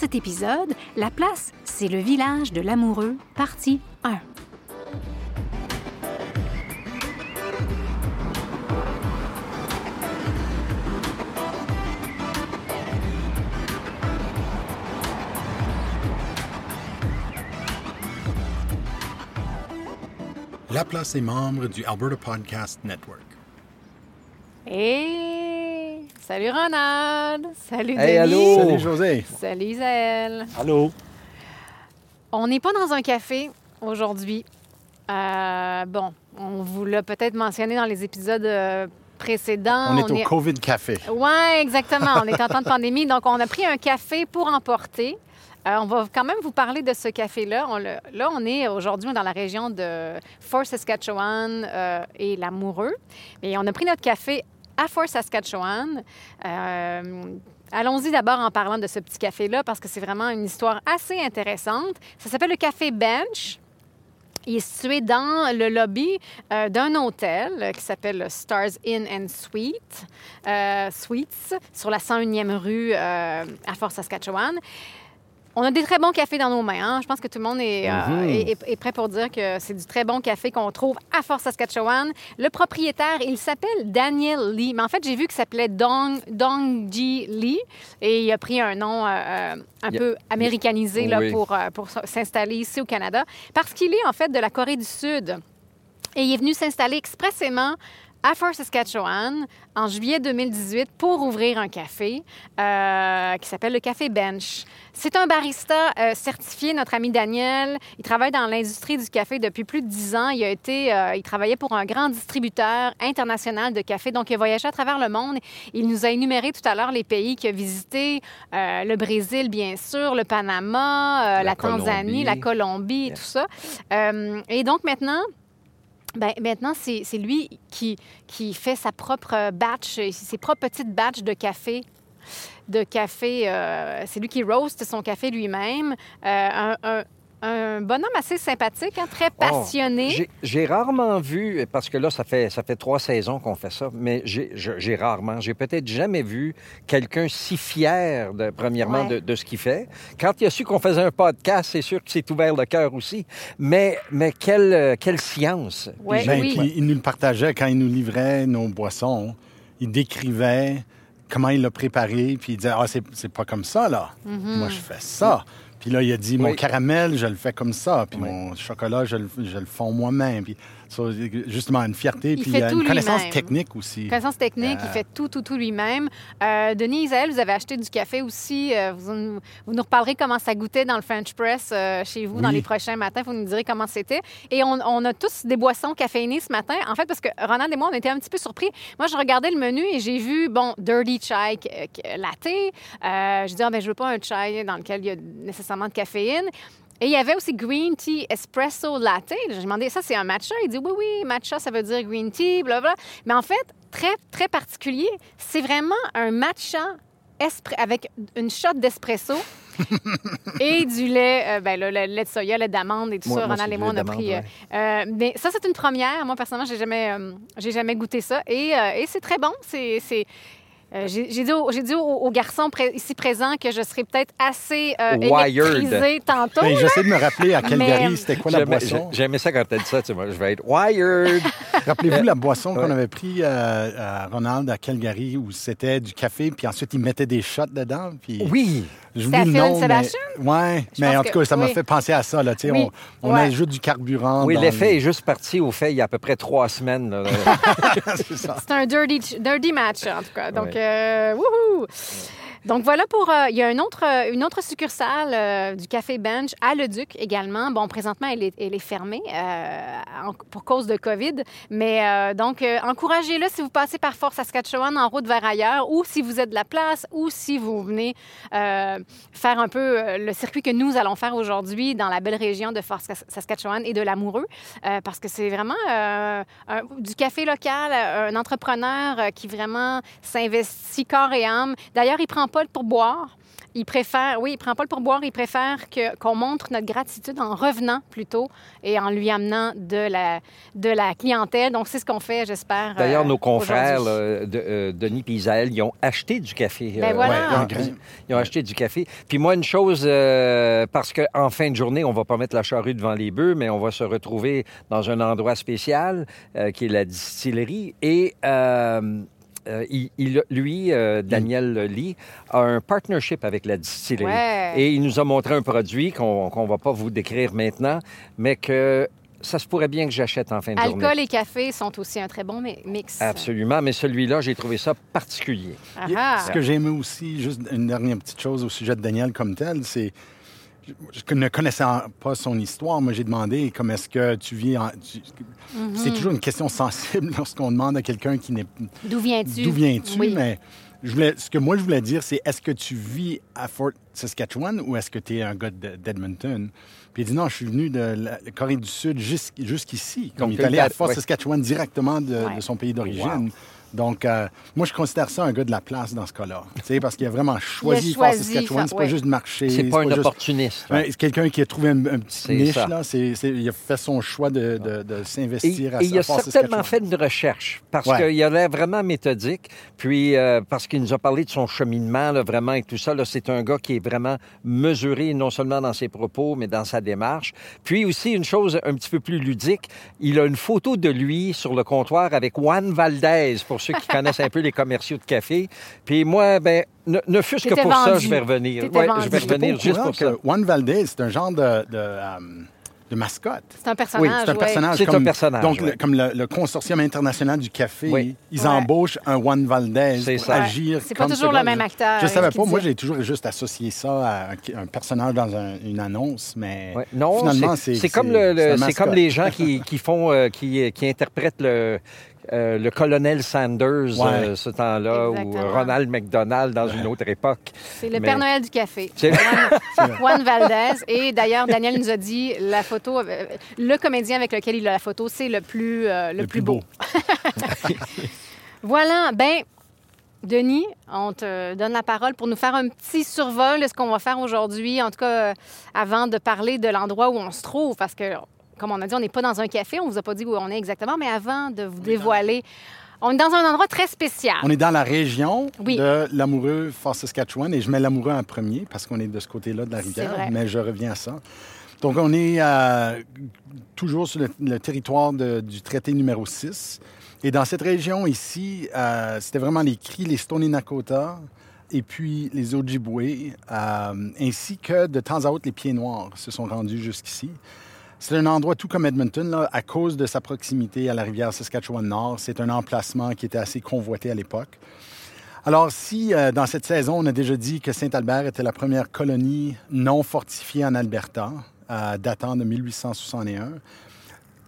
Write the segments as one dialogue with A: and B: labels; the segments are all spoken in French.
A: cet épisode, la place, c'est le village de l'amoureux, partie 1.
B: La place est membre du Alberta Podcast Network.
C: Salut Ronald! Salut
D: Hey,
C: Denis!
D: allô!
B: Salut José.
C: Salut Isaël!
D: Allô?
C: On n'est pas dans un café aujourd'hui. Euh, bon, on vous l'a peut-être mentionné dans les épisodes euh, précédents.
B: On est au COVID Café.
C: Oui, exactement. On est en temps de pandémie, donc on a pris un café pour emporter. Euh, on va quand même vous parler de ce café-là. On le- là, on est aujourd'hui dans la région de Fort Saskatchewan euh, et Lamoureux. Et on a pris notre café à Fort Saskatchewan. Euh, Allons-y d'abord en parlant de ce petit café-là parce que c'est vraiment une histoire assez intéressante. Ça s'appelle le Café Bench. Il est situé dans le lobby euh, d'un hôtel qui s'appelle le Stars Inn and Suite, euh, Suites, sur la 101e rue à Fort Saskatchewan. On a des très bons cafés dans nos mains. hein. Je pense que tout le monde est, euh,
D: Mhm.
C: est- est- est prêt pour dire que c'est du très bon café qu'on trouve à Fort Saskatchewan. Le propriétaire, il s'appelle Daniel Lee. Mais en fait, j'ai vu qu'il s'appelait Dong, Dongji Lee. Et il a pris un nom euh, euh, un peu américanisé là,
D: Oui.
C: pour, pour s'installer ici au Canada. Parce qu'il est en fait de la Corée du Sud. Et il est venu s'installer expressément à Fort Saskatchewan en juillet 2018 pour ouvrir un café euh, qui s'appelle le Café Bench. C'est un barista euh, certifié, notre ami Daniel. Il travaille dans l'industrie du café depuis plus de dix ans. Il a été, euh, il travaillait pour un grand distributeur international de café, donc il a voyagé à travers le monde. Il nous a énuméré tout à l'heure les pays qu'il a visités le Brésil, bien sûr, le Panama, la,
D: La
C: Tanzanie, la Colombie, et
D: Yeah.
C: tout ça. Et donc maintenant, ben, maintenant, c'est lui qui, qui fait sa propre batch, ses propres petites batches de café. De café, euh, c'est lui qui roast son café lui-même. Euh, un bonhomme assez sympathique, hein, très passionné.
D: Oh, J'ai- J'ai rarement vu, parce que là, ça fait, ça fait trois saisons qu'on fait ça, mais j'ai rarement, j'ai peut-être jamais vu quelqu'un si fier, de, premièrement,
C: Ouais.
D: de, de ce qu'il fait. Quand il a su qu'on faisait un podcast, c'est sûr qu'il s'est ouvert le cœur aussi. Mais, mais quelle, quelle science!
C: Ouais,
B: Ben,
C: oui.
B: puis il nous le partageait quand il nous livrait nos boissons. Il décrivait comment il l'a préparé, puis il disait Ah, c'est c'est pas comme ça, là.
C: Mm-hmm.
B: Moi, je fais ça. Puis là, il a dit Mon caramel, je le fais comme ça. Puis
D: Oui.
B: mon chocolat, je le, je le fonds moi-même. Puis justement, une fierté.
C: Il
B: puis
C: fait
B: euh,
C: tout
B: une connaissance technique aussi.
C: Connaissance technique, il
B: Euh,
C: fait tout, tout, tout lui-même. Euh, Denis Isaël, vous avez acheté du café aussi. Euh, vous, nous- vous nous reparlerez comment ça goûtait dans le French Press euh, chez vous dans les prochains matins. Vous nous direz comment c'était. Et on, on a tous des boissons caféinées ce matin. En fait, parce que Ronald et moi, on était un petit peu surpris. Moi, je regardais le menu et j'ai vu, bon, Dirty Chai latte. Je dis, ah, ben, je veux pas un chai dans lequel il y a nécessairement de caféine. Et il y avait aussi Green Tea Espresso Latte. J'ai demandé, ça, c'est un matcha? Il dit, oui, oui, matcha, ça veut dire green tea, blablabla. Mais en fait, très, très particulier, c'est vraiment un matcha avec une shot d'espresso et du lait, euh, ben, le lait de soya, le lait d'amande et tout
D: Moi-
C: ça.
D: moi,
C: Ronald et moi, on a pris. euh, euh, mais ça, c'est une première. Moi, personnellement, j'ai jamais, euh, j'ai jamais goûté ça. Et, et c'est très bon. C'est. Euh, j'ai dit, au, j'ai dit au, au garçon pré- ici présent que je serais peut-être assez euh, électrisée tantôt.
B: Ben, J'essaie de me rappeler à Calgary,
C: Mais-
B: c'était quoi la boisson?
D: j'ai- j'aimais ça quand tu dit ça, tu vois, je vais être wired.
B: Rappelez-vous la boisson qu'on avait pris euh, à Ronald à Calgary où c'était du café, puis ensuite il mettait des shots dedans. Puis
D: oui!
B: Le
C: à Phil
B: nom, mais... Ouais,
C: Je
B: mais en tout
C: que-
B: cas, ça m'a
C: oui.
B: fait penser à ça. Là, tu sais,
C: Oui,
B: On, on
C: ouais.
B: ajoute du carburant.
D: Oui, l'effet
B: le-
D: est juste parti au fait il y a à peu près trois semaines.
B: C'est ça.
C: C'est un dirty, dirty match, en tout cas. Donc, euh, wouhou! Donc voilà pour. euh, il y a une autre, euh, une autre succursale euh, du Café Bench à Leduc également. Bon, présentement, elle est, elle est fermée pour cause de COVID. Mais donc, encouragez-le si vous passez par Fort Saskatchewan en route vers ailleurs ou si vous êtes de la place ou si vous venez faire un peu le circuit que nous allons faire aujourd'hui dans la belle région de Fort Sas- Saskatchewan et de l'Amoureux. parce que c'est vraiment du café local, un entrepreneur qui vraiment s'investit corps et âme. D'ailleurs, il prend pas pour boire. Il préfère, oui, il prend pas le pourboire, il préfère que, qu'on montre notre gratitude en revenant plutôt et en lui amenant de la, de la clientèle. Donc, c'est ce qu'on fait, j'espère.
D: D'ailleurs,
C: euh,
D: nos confrères, là, de, euh, Denis et Isaël, ils ont acheté du café.
C: Ben voilà.
B: Ouais, un grain.
D: Ils ont acheté du café. Puis moi, une chose, euh, parce qu'en fin de journée, on va pas mettre la charrue devant les bœufs, mais on va se retrouver dans un endroit spécial euh, qui est la distillerie. Et euh, il, il- lui, euh, Daniel Lee, a un partnership avec la distillerie.
C: Ouais.
D: Et il nous a montré un produit qu'on qu'on va pas vous décrire maintenant, mais que ça se pourrait bien que j'achète en fin de journée.
C: Alcool et café sont aussi un très bon mi- mix.
D: Absolument, mais celui-là, j'ai trouvé ça particulier.
C: Ah ah.
B: Ce que j'ai aimé aussi, juste une dernière petite chose au sujet de Daniel comme tel, c'est je, je ne connaissant pas son histoire, moi j'ai demandé comme est-ce que tu vis en... tu-
C: Mhm.
B: C'est toujours une question sensible lorsqu'on demande à quelqu'un qui n'est
C: D'où viens-tu?
B: d'où viens-tu,
C: Oui.
B: mais je voulais, ce que moi je voulais dire, c'est est-ce que tu vis à Fort Saskatchewan ou est-ce que tu es un gars de- d'Edmonton? Puis il dit non, je suis venu de la Corée du Sud jusqu'- jusqu'ici. Comme
D: Donc,
B: il est allé à
D: le-
B: Fort
D: ouais.
B: Saskatchewan directement de,
C: Ouais.
B: de son pays d'origine. Donc, euh, moi, je considère ça un gars de la place dans ce cas-là. Tu sais, parce qu'il a vraiment choisi, Fort
C: choisi,
B: Saskatchewan. C'est pas
C: ouais.
B: juste de marcher.
D: C'est pas un
B: juste-
D: opportuniste. là.
B: Ouais, c'est quelqu'un qui a trouvé un, un petit niche, là. C'est, c'est- il a fait son choix de, de- de s'investir à
D: et il a certainement fait une recherche parce
B: Ouais.
D: qu'il a l'air vraiment méthodique. Puis euh, parce qu'il nous a parlé de son cheminement, là, vraiment et tout ça. là, C'est un gars qui est vraiment mesuré, non seulement dans ses propos, mais dans sa démarche. Puis aussi une chose un petit peu plus ludique, il a une photo de lui sur le comptoir avec Juan Valdez pour ceux qui connaissent un peu les commerciaux de café. Puis moi, ben ne, ne fût-ce que pour ça, je vais revenir. Ouais, je vais revenir juste pour ça.
B: que Juan Valdez, c'est un genre de, de, euh, de mascotte.
C: C'est un personnage.
B: c'est un
C: ouais.
B: personnage.
D: C'est
B: comme,
D: un personnage,
B: Donc,
D: ouais.
B: le- comme le, le consortium international du café,
D: Oui.
B: ils
C: Ouais.
B: embauchent un Juan Valdez
D: C'est
B: pour
D: ça.
B: agir
C: C'est pas toujours
B: ce
C: le même acteur,
B: Je savais
C: euh, qui
B: pas. Moi, j'ai toujours juste associé ça à un, un personnage dans un- une annonce, mais
D: Ouais. Non,
B: finalement,
D: c'est comme,
B: c'est-
D: le, comme les gens qui, qui font, euh, qui, qui interprètent le, euh, le colonel Sanders
B: Ouais.
D: euh, ce temps-là ou. Ronald McDonald dans une autre époque.
C: C'est le
D: Mais-
C: Père Noël du café.
D: C'est-
C: Juan, Juan Valdez. Et d'ailleurs, Daniel nous a dit la photo, euh, le comédien avec lequel il a la photo, c'est le plus, euh, le, plus beau. Voilà. Ben, Denis, on te donne la parole pour nous faire un petit survol de ce qu'on va faire aujourd'hui, en tout cas avant de parler de l'endroit où on se trouve, parce que, comme on a dit, on n'est pas dans un café, on vous a pas dit où on est exactement, mais avant de vous dévoiler, on est dans un endroit très spécial.
B: On est dans la région
C: Oui.
B: de l'amoureux Fort Saskatchewan et je mets l'amoureux en premier parce qu'on est de ce côté-là de la rivière,
C: vrai.
B: mais je reviens à ça. Donc, on est euh, toujours sur le, le territoire de- du traité numéro 6. Et dans cette région ici, euh, c'était vraiment les Cris, les Stoney Nakota et puis les Ojibwe, euh, ainsi que de temps à autre les Pieds Noirs se sont rendus jusqu'ici. C'est un endroit tout comme Edmonton, à cause de sa proximité à la rivière Saskatchewan-Nord. C'est un emplacement qui était assez convoité à l'époque. Alors, si euh, dans cette saison, on a déjà dit que Saint-Albert était la première colonie non fortifiée en Alberta, euh, datant de 1861,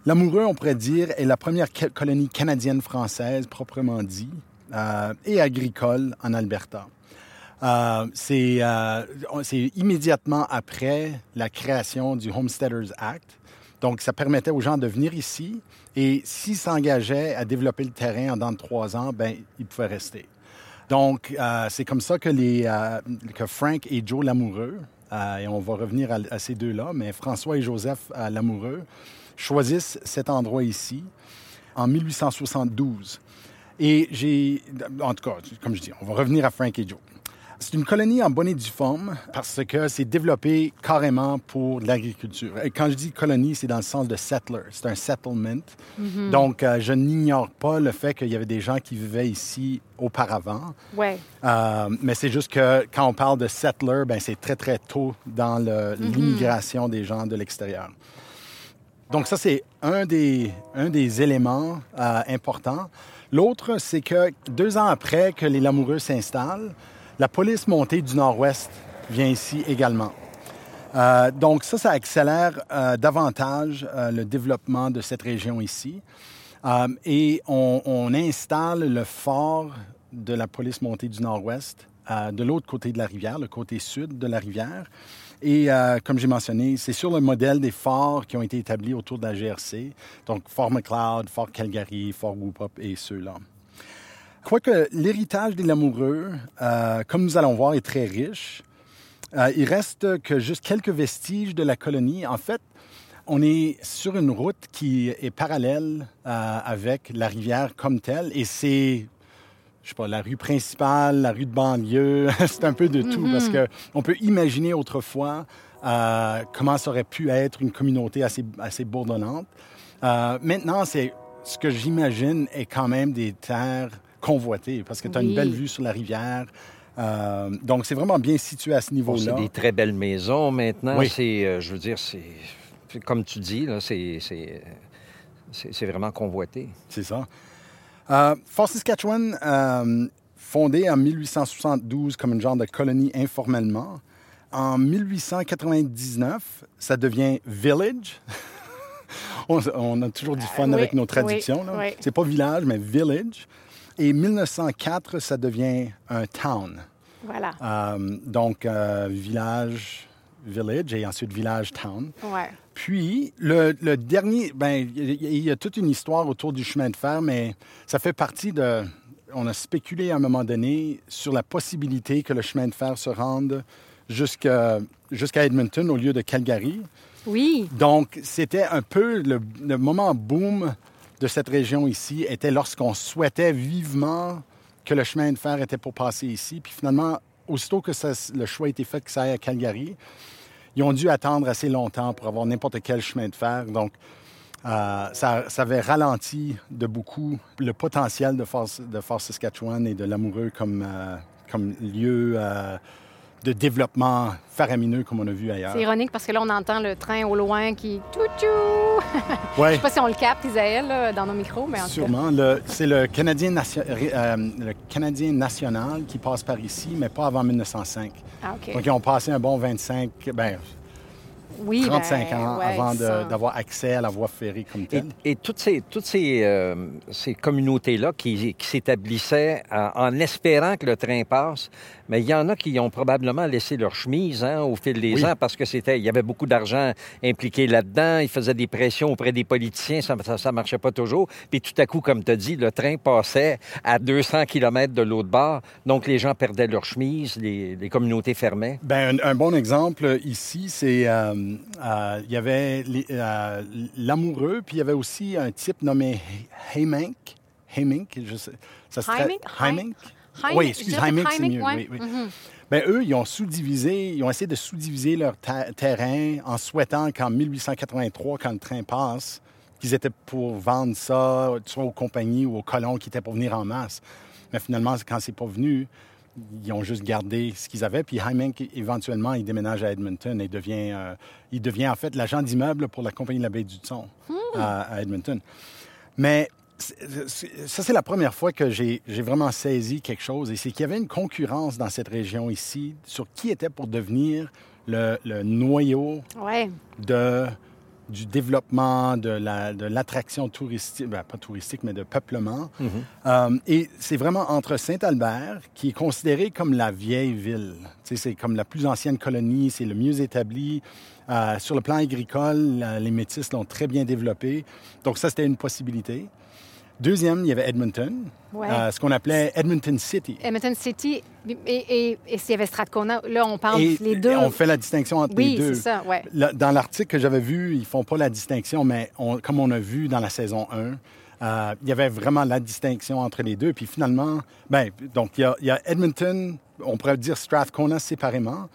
B: Lamoureux, on pourrait dire, est la première colonie canadienne-française, proprement dit, euh, et agricole en Alberta. Euh, c'est euh, c'est immédiatement après la création du Homesteaders Act. Donc, ça permettait aux gens de venir ici et s'ils s'engageaient à développer le terrain en dans de trois ans, ben ils pouvaient rester. Donc, euh, c'est comme ça que, les, que Frank et Joe Lamoureux, et on va revenir à, ces deux-là, mais François et Joseph Lamoureux choisissent cet endroit ici en 1872. Et j'ai, en tout cas, comme je dis, on va revenir à Frank et Joe. C'est une colonie en bonne et due forme parce que c'est développé carrément pour l'agriculture. Et quand je dis colonie, c'est dans le sens de settler. C'est un settlement. Donc, euh, je n'ignore pas le fait qu'il y avait des gens qui vivaient ici auparavant.
C: Ouais.
B: Euh, mais c'est juste que quand on parle de settler, ben c'est très, très tôt dans le- l'immigration des gens de l'extérieur. Donc ça, c'est un des, un des éléments euh, importants. L'autre, c'est que deux ans après que les Lamoureux s'installent, la police montée du Nord-Ouest vient ici également. Euh, donc ça, ça accélère euh, davantage euh, le développement de cette région ici. Et on, installe le fort de la police montée du Nord-Ouest de l'autre côté de la rivière, le côté sud de la rivière. Et comme j'ai mentionné, c'est sur le modèle des forts qui ont été établis autour de la GRC, donc Fort McLeod, Fort Calgary, Fort Whoopop et ceux-là. Quoique l'héritage des Lamoureux, euh, comme nous allons voir, est très riche, Euh, il reste que juste quelques vestiges de la colonie. En fait, on est sur une route qui est parallèle euh, avec la rivière comme telle et c'est je sais pas, la rue principale, la rue de banlieue, c'est un peu de tout parce que on peut imaginer autrefois euh, comment ça aurait pu être une communauté assez, assez bourdonnante. Euh, maintenant, c'est ce que j'imagine est quand même des terres convoitées parce que tu as
C: Oui.
B: une belle vue sur la rivière. Euh, donc, c'est vraiment bien situé à ce
D: Bon,
B: niveau-là.
D: c'est des très belles maisons maintenant.
B: Oui.
D: C'est, euh, je veux dire, c'est comme tu dis, là, c'est, c'est, c'est- c'est vraiment convoité.
B: C'est ça. Euh, Fort Saskatchewan, euh, fondé en 1872 comme une genre de colonie informellement. En 1899, ça devient village. on, on a toujours du fun
C: oui,
B: avec nos
C: oui,
B: traductions. là.
C: oui.
B: C'est pas village, mais village. Et 1904, ça devient un town.
C: Voilà.
B: Euh, donc, euh, village, village et ensuite village, town.
C: Ouais.
B: Puis, le, le dernier, ben, il y, a- il y a toute une histoire autour du chemin de fer, mais ça fait partie de. On a spéculé à un moment donné sur la possibilité que le chemin de fer se rende jusqu'à Edmonton au lieu de Calgary.
C: Oui.
B: Donc, c'était un peu le, le moment boom de cette région ici, était lorsqu'on souhaitait vivement que le chemin de fer était pour passer ici. Puis finalement, aussitôt que le choix a été fait que ça aille à Calgary, ils ont dû attendre assez longtemps pour avoir n'importe quel chemin de fer. Donc, euh, ça, ça avait ralenti de beaucoup le potentiel de Fort, de Fort Saskatchewan et de l'Amoureux comme, euh, lieu euh, de développement faramineux comme on a vu ailleurs.
C: C'est ironique parce que là, on entend le train au loin qui toutou. Je
B: Ouais.
C: sais pas si on le capte, Isaël, là, dans nos micros, mais en tout.
B: Sûrement. C'est le Canadien, nation- euh, le Canadien national qui passe par ici, mais pas avant 1905.
C: Ah.
B: Donc, ils ont passé un bon 25, ben,
C: Oui,
B: 35
C: ben,
B: ans
C: ouais,
B: avant d'avoir accès à la voie ferrée comme
D: Et,
B: telle.
D: et toutes ces, toutes ces, euh, ces communautés-là qui, qui s'établissaient en, espérant que le train passe, mais il y en a qui ont probablement laissé leur chemise hein, au fil des
B: Oui.
D: ans parce que c'était, il y avait beaucoup d'argent impliqué là-dedans. Ils faisaient des pressions auprès des politiciens, ça, ça marchait pas toujours. Puis tout à coup, comme tu as dit, le train passait à 200 km de l'autre bord, donc les gens perdaient leur chemise, les, les communautés fermaient.
B: Ben, un, un bon exemple ici, c'est euh, euh, il y avait euh, l'amoureux, puis il y avait aussi un type nommé je sais. Ça se tra-
C: Heymink?
B: Heymink?
C: Heim-
B: Oui, excuse,
C: peut-être
B: c'est mieux. Oui,
C: ouais. Mhm.
B: Ben, eux, ils ont sous-divisé, ils ont essayé de sous-diviser leur terrain en souhaitant qu'en 1883, quand le train passe, qu'ils étaient pour vendre ça, soit aux compagnies ou aux colons qui étaient pour venir en masse. Mais finalement, quand c'est pas venu, ils ont juste gardé ce qu'ils avaient. Puis Heymink, éventuellement, il déménage à Edmonton et devient, euh, il devient en fait l'agent d'immeuble pour la compagnie de la baie du Thon à, à Edmonton. Mais ça, c'est la première fois que j'ai j'ai vraiment saisi quelque chose. Et c'est qu'il y avait une concurrence dans cette région ici sur qui était pour devenir le, le noyau
C: Ouais.
B: de, du développement, de la- de l'attraction touristique, ben, pas touristique, mais de peuplement. Euh, et c'est vraiment entre Saint-Albert, qui est considéré comme la vieille ville. C'est comme la plus ancienne colonie, c'est le mieux établi. Euh, sur le plan agricole, les métis l'ont très bien développé. Donc ça, c'était une possibilité. Deuxième, il y avait Edmonton,
C: Ouais.
B: euh, ce qu'on appelait Edmonton City.
C: Edmonton City et, et, et s'il y avait Strathcona, là, on parle
B: Et
C: les deux.
B: on fait la distinction entre
C: oui,
B: les deux.
C: c'est ça, ouais.
B: Dans l'article que j'avais vu, ils font pas la distinction, mais on- comme on a vu dans la saison 1, euh, il y avait vraiment la distinction entre les deux. Puis finalement, ben, donc il y, a, il y a Edmonton, on pourrait dire Strathcona séparément.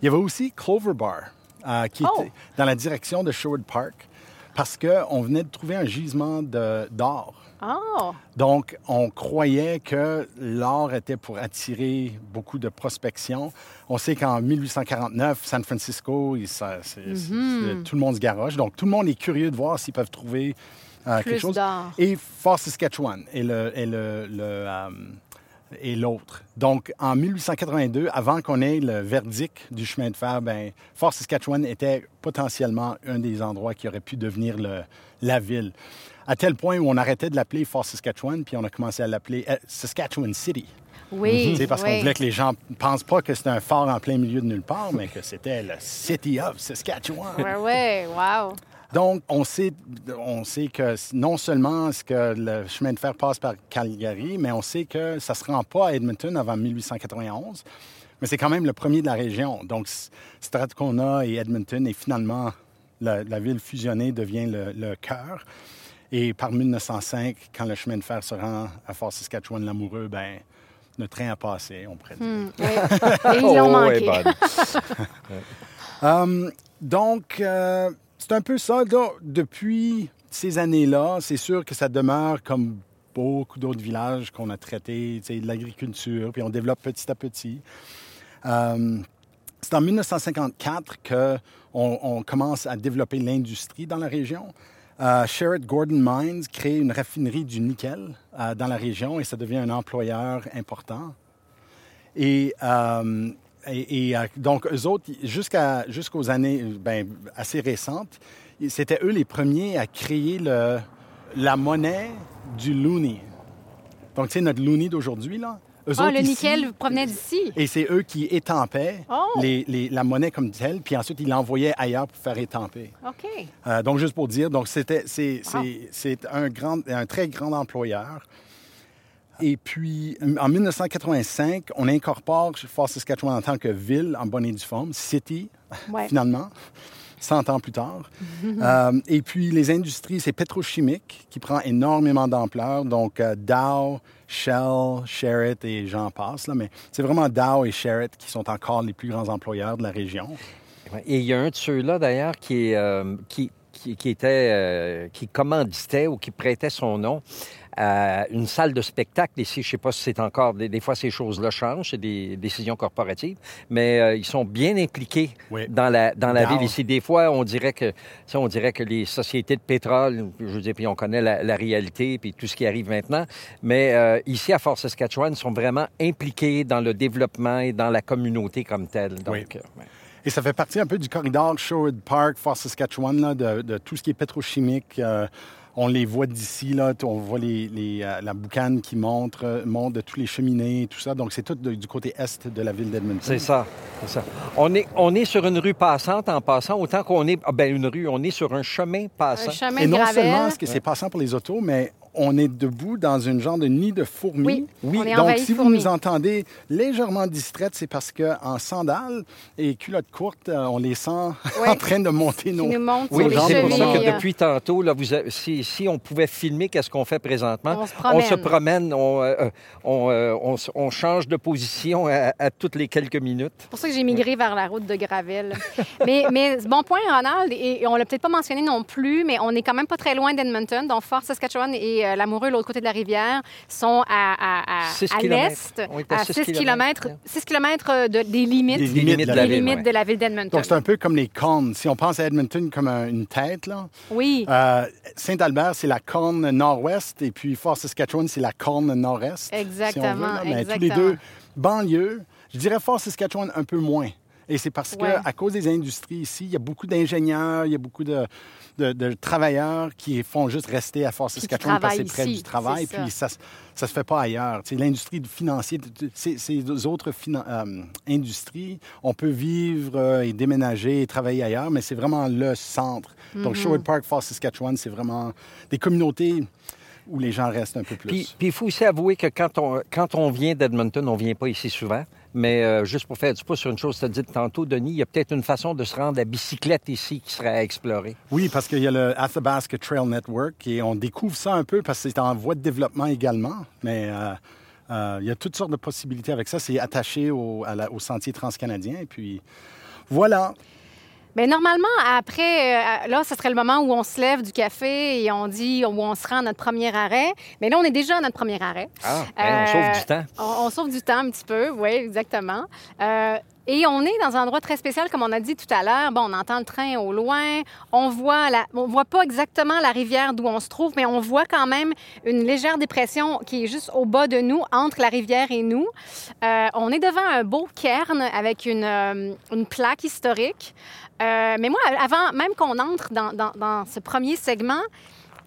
B: Il y avait aussi Clover Bar, euh, qui
C: Oh!
B: était dans la direction de Sherwood Park, parce qu'on venait de trouver un gisement d'or.
C: Oh,
B: Donc, on croyait que l'or était pour attirer beaucoup de prospection. On sait qu'en 1849, San Francisco, il- ça- c'est- tout le monde se garoche. Donc, tout le monde est curieux de voir s'ils peuvent trouver euh, quelque chose. Et Fort Saskatchewan est le, est le- le, euh, l'autre. Donc, en 1882, avant qu'on ait le verdict du chemin de fer, ben, Fort Saskatchewan était potentiellement un des endroits qui aurait pu devenir le- la ville. À tel point où on arrêtait de l'appeler Fort Saskatchewan, puis on a commencé à l'appeler euh, Saskatchewan City.
C: oui.
B: Sais, parce qu'on
C: oui.
B: voulait que les gens ne pensent pas que c'était un fort en plein milieu de nulle part, mais que c'était le City of Saskatchewan.
C: Ouais, ouais, wow.
B: Donc, on sait, on sait que non seulement est-ce que le chemin de fer passe par Calgary, mais on sait que ça ne se rend pas à Edmonton avant 1891. mais c'est quand même le premier de la région. Donc, Strathcona et Edmonton, et finalement, la, la ville fusionnée devient le, le cœur. Et par 1905, quand le chemin de fer se rend à Fort Saskatchewan-Lamoureux, ben, le train a passé, on pourrait dire.
C: Hmm, oui. Et ils l'ont
D: Oh,
C: manqué.
B: Hum, donc, euh, c'est un peu ça. là. depuis ces années-là, c'est sûr que ça demeure comme beaucoup d'autres villages qu'on a traités, tu sais, de l'agriculture, puis on développe petit à petit. Hum, c'est en 1954 qu'on on commence à développer l'industrie dans la région. Euh, Sherritt Gordon Mines crée une raffinerie du nickel euh, dans la région et ça devient un employeur important. Et, euh, euh, donc, eux autres, jusqu'aux années ben, assez récentes, c'était eux les premiers à créer la monnaie du loonie. Donc, tu sais, notre loonie d'aujourd'hui, là. Eux
C: Ah, le
B: ici-
C: nickel provenait d'ici.
B: Et c'est eux qui étampaient
C: Oh!
B: les- les- la monnaie comme telle, puis ensuite ils l'envoyaient ailleurs pour faire étamper.
C: OK.
B: Euh, donc, juste pour dire, donc c'était, c'est, un, grand, un très grand employeur. Et puis, en 1985, on incorpore Fort Saskatchewan en tant que ville en bonne et due forme, city,
C: Ouais.
B: finalement, 100 ans plus tard. Euh, et puis, les industries, c'est pétrochimique qui prend énormément d'ampleur. Donc, euh, Dow, Shell, Sherritt et j'en passe. Là, mais c'est vraiment Dow et Sherritt qui sont encore les plus grands employeurs de la région.
D: Et il y a un de ceux-là, d'ailleurs, qui, euh, qui, qui était, euh, qui commanditait ou qui prêtait son nom à une salle de spectacle ici. Je ne sais pas si c'est encore... Des, des fois, ces choses-là changent, c'est des décisions corporatives, mais euh, ils sont bien impliqués
B: Oui.
D: dans la, dans la ville ici. Des fois, on dirait que, on dirait que les sociétés de pétrole, je veux dire, puis on connaît la, la réalité, puis tout ce qui arrive maintenant, mais euh, ici, à Fort Saskatchewan, ils sont vraiment impliqués dans le développement et dans la communauté comme telle. Donc,
B: Oui.
D: euh, ouais.
B: Et ça fait partie un peu du corridor Sherwood Park, Fort Saskatchewan, là, de, de tout ce qui est pétrochimique. On les voit d'ici, là, on voit les, les, euh, la boucane qui monte, euh, monte de tous les cheminées tout ça. Donc, c'est tout de- du côté est de la ville d'Edmonton.
D: C'est ça, c'est ça. On est, on est sur une rue passante en passant, autant qu'on est... Ah ben, une rue, on est sur un chemin passant.
C: Un chemin
B: Et non
C: gravel.
B: seulement est-ce que c'est passant pour les autos, mais on est debout dans une genre de nid de fourmis.
C: Oui, on est
B: Donc, si vous nous entendez légèrement distraite, c'est parce qu'en sandales et culottes courtes, euh, on les sent
C: Oui.
B: en train de monter nos...
C: nous monte
D: Oui,
C: sur les
D: c'est pour ça que depuis tantôt, là, vous avez- si, si on pouvait filmer qu'est-ce qu'on fait présentement,
C: On se promène.
D: se promène, on, euh, on, euh, on on change de position à, à toutes les quelques minutes.
C: C'est pour ça que j'ai migré vers la route de Gravel. mais, mais bon point, Ronald, et, et on l'a peut-être pas mentionné non plus, mais on est quand même pas très loin d'Edmonton. Donc, Fort Saskatchewan et euh, Lamoureux, l'autre côté de la rivière, sont à, à, à, l'est,
D: à
C: à
D: six
C: 6
D: kilomètres.
C: km, 6 km de, des limites,
B: Des
D: Des
B: limites de la
C: des
B: ville,
C: limites
D: ouais.
C: de la ville d'Edmonton.
B: Donc, c'est un peu comme les cornes. Si on pense à Edmonton comme un- une tête, là,
C: Oui,
B: euh, Saint-Albert, c'est la corne nord-ouest, et puis Fort Saskatchewan, c'est la corne nord-est.
C: Exactement,
B: si on veut, là. Mais tous les
C: exactement.
B: deux, banlieue, je dirais Fort Saskatchewan un peu moins. Et c'est parce
C: Ouais.
B: que à cause des industries ici, il y a beaucoup d'ingénieurs, il y a beaucoup de, de- de travailleurs qui font juste rester à Fort Saskatchewan parce que c'est près du travail,
C: c'est ça.
B: puis ça ça se fait pas ailleurs. L'industrie financière, ces, ces autres finan- euh, industries, on peut vivre euh, et déménager et travailler ailleurs, mais c'est vraiment le centre.
C: Mm-hmm.
B: Donc, Sherwood Park, Fort Saskatchewan, c'est vraiment des communautés où les gens restent un peu plus.
D: Puis puis il faut aussi avouer que quand on, quand on vient d'Edmonton, on vient pas ici souvent. Mais euh, juste pour faire du pouce sur une chose tu as dit tantôt, Denis, il y a peut-être une façon de se rendre à bicyclette ici qui serait à explorer.
B: Oui, parce qu'il y a le Athabasca Trail Network et on découvre ça un peu parce que c'est en voie de développement également. Mais euh, euh, il y a toutes sortes de possibilités avec ça. C'est attaché au, au sentier transcanadien. Et puis, voilà.
C: Mais normalement, après, euh, là, ce serait le moment où on se lève du café et on dit où on se rend à notre premier arrêt. Mais là, on est déjà à notre premier arrêt.
D: Ah, ben,
C: Euh,
D: on sauve du temps.
C: On, on sauve du temps un petit peu, oui, exactement. Euh, et on est dans un endroit très spécial, comme on a dit tout à l'heure. Bon, on entend le train au loin. On voit, la, on voit pas exactement la rivière d'où on se trouve, mais on voit quand même une légère dépression qui est juste au bas de nous, entre la rivière et nous. Euh, on est devant un beau cairn avec une, euh, une plaque historique. Euh, mais moi, avant même qu'on entre dans, ce premier segment,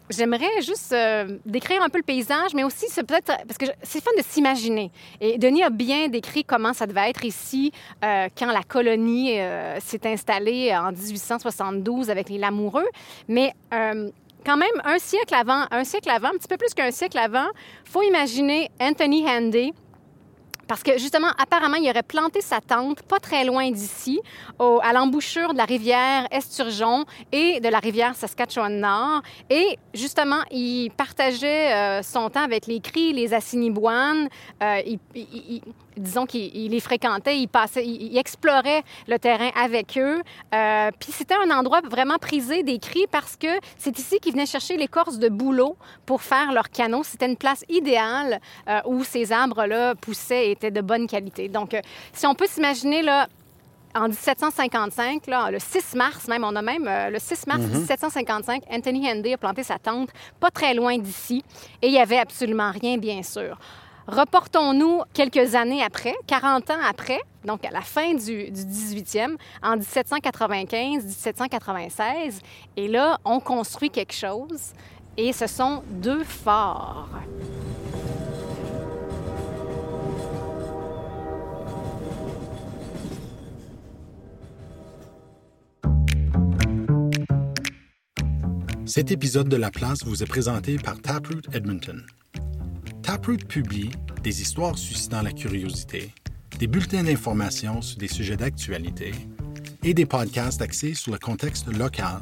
C: J'aimerais juste euh, décrire un peu le paysage, mais aussi peut-être parce que c'est fun de s'imaginer. Et Denis a bien décrit comment ça devait être ici euh, quand la colonie s'est installée en 1872 avec les Lamoureux. Mais quand même un siècle avant, un siècle avant, un petit peu plus qu'un siècle avant, faut imaginer Anthony Handy, parce que justement, apparemment, il aurait planté sa tente pas très loin d'ici, à l'embouchure de la rivière Esturgeon et de la rivière Saskatchewan-Nord. Et justement, il partageait euh, son temps avec les cris, les Assiniboines. Euh, disons qu'il il les fréquentait, il, passait, il, il explorait le terrain avec eux. Euh, Puis c'était un endroit vraiment prisé des cris parce que c'est ici qu'ils venaient chercher l'écorce de bouleau pour faire leur canot. C'était une place idéale euh, où ces arbres-là poussaient et étaient de bonne qualité. Donc, euh, si on peut s'imaginer, là, en 1755, là, le 6 mars même, on a même euh, le 6 mars 1755, Anthony Henday a planté sa tente pas très loin d'ici et il n'y avait absolument rien, bien sûr. Reportons-nous quelques années après, 40 ans après, donc à la fin du, du 18e, en 1795-1796, et là, on construit quelque chose et ce sont deux forts.
B: Cet épisode de La Place vous est présenté par Taproot Edmonton. Taproot publie des histoires suscitant la curiosité, des bulletins d'information sur des sujets d'actualité et des podcasts axés sur le contexte local,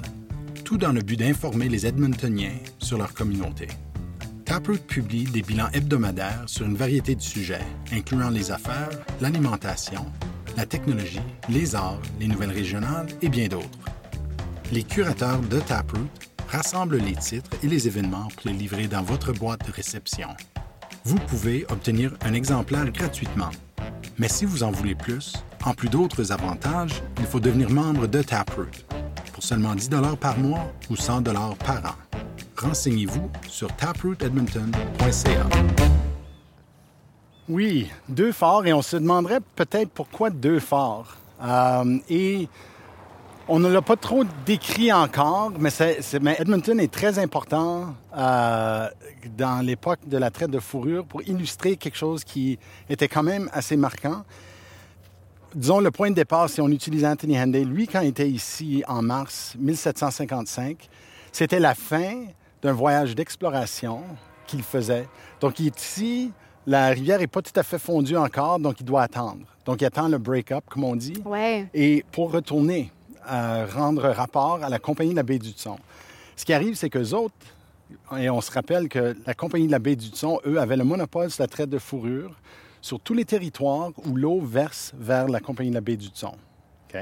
B: tout dans le but d'informer les Edmontoniens sur leur communauté. Taproot publie des bilans hebdomadaires sur une variété de sujets, incluant les affaires, l'alimentation, la technologie, les arts, les nouvelles régionales et bien d'autres. Les curateurs de Taproot rassemblent les titres et les événements pour les livrer dans votre boîte de réception. Vous pouvez obtenir un exemplaire gratuitement. Mais si vous en voulez plus, en plus d'autres avantages, il faut devenir membre de Taproot pour seulement 10 par mois ou 100 par an. Renseignez-vous sur taprootedmonton.ca. Oui, deux forts, et on se demanderait peut-être pourquoi deux forts. Euh, et on ne l'a pas trop décrit encore, mais, c'est- c'est- mais Edmonton est très important euh, dans l'époque de la traite de fourrure pour illustrer quelque chose qui était quand même assez marquant. Disons, le point de départ, si on utilise Anthony Henday, lui, quand il était ici en mars 1755, c'était la fin d'un voyage d'exploration qu'il faisait. Donc, il est ici, la rivière n'est pas tout à fait fondue encore, donc il doit attendre. Donc, il attend le break-up, comme on dit
C: Ouais.
B: et pour retourner euh, rendre rapport à la Compagnie de la baie du Son. Ce qui arrive, c'est qu'eux autres, et on se rappelle que la Compagnie de la baie du Son, eux, avaient le monopole sur la traite de fourrure sur tous les territoires où l'eau verse vers la Compagnie de la baie du Son. OK?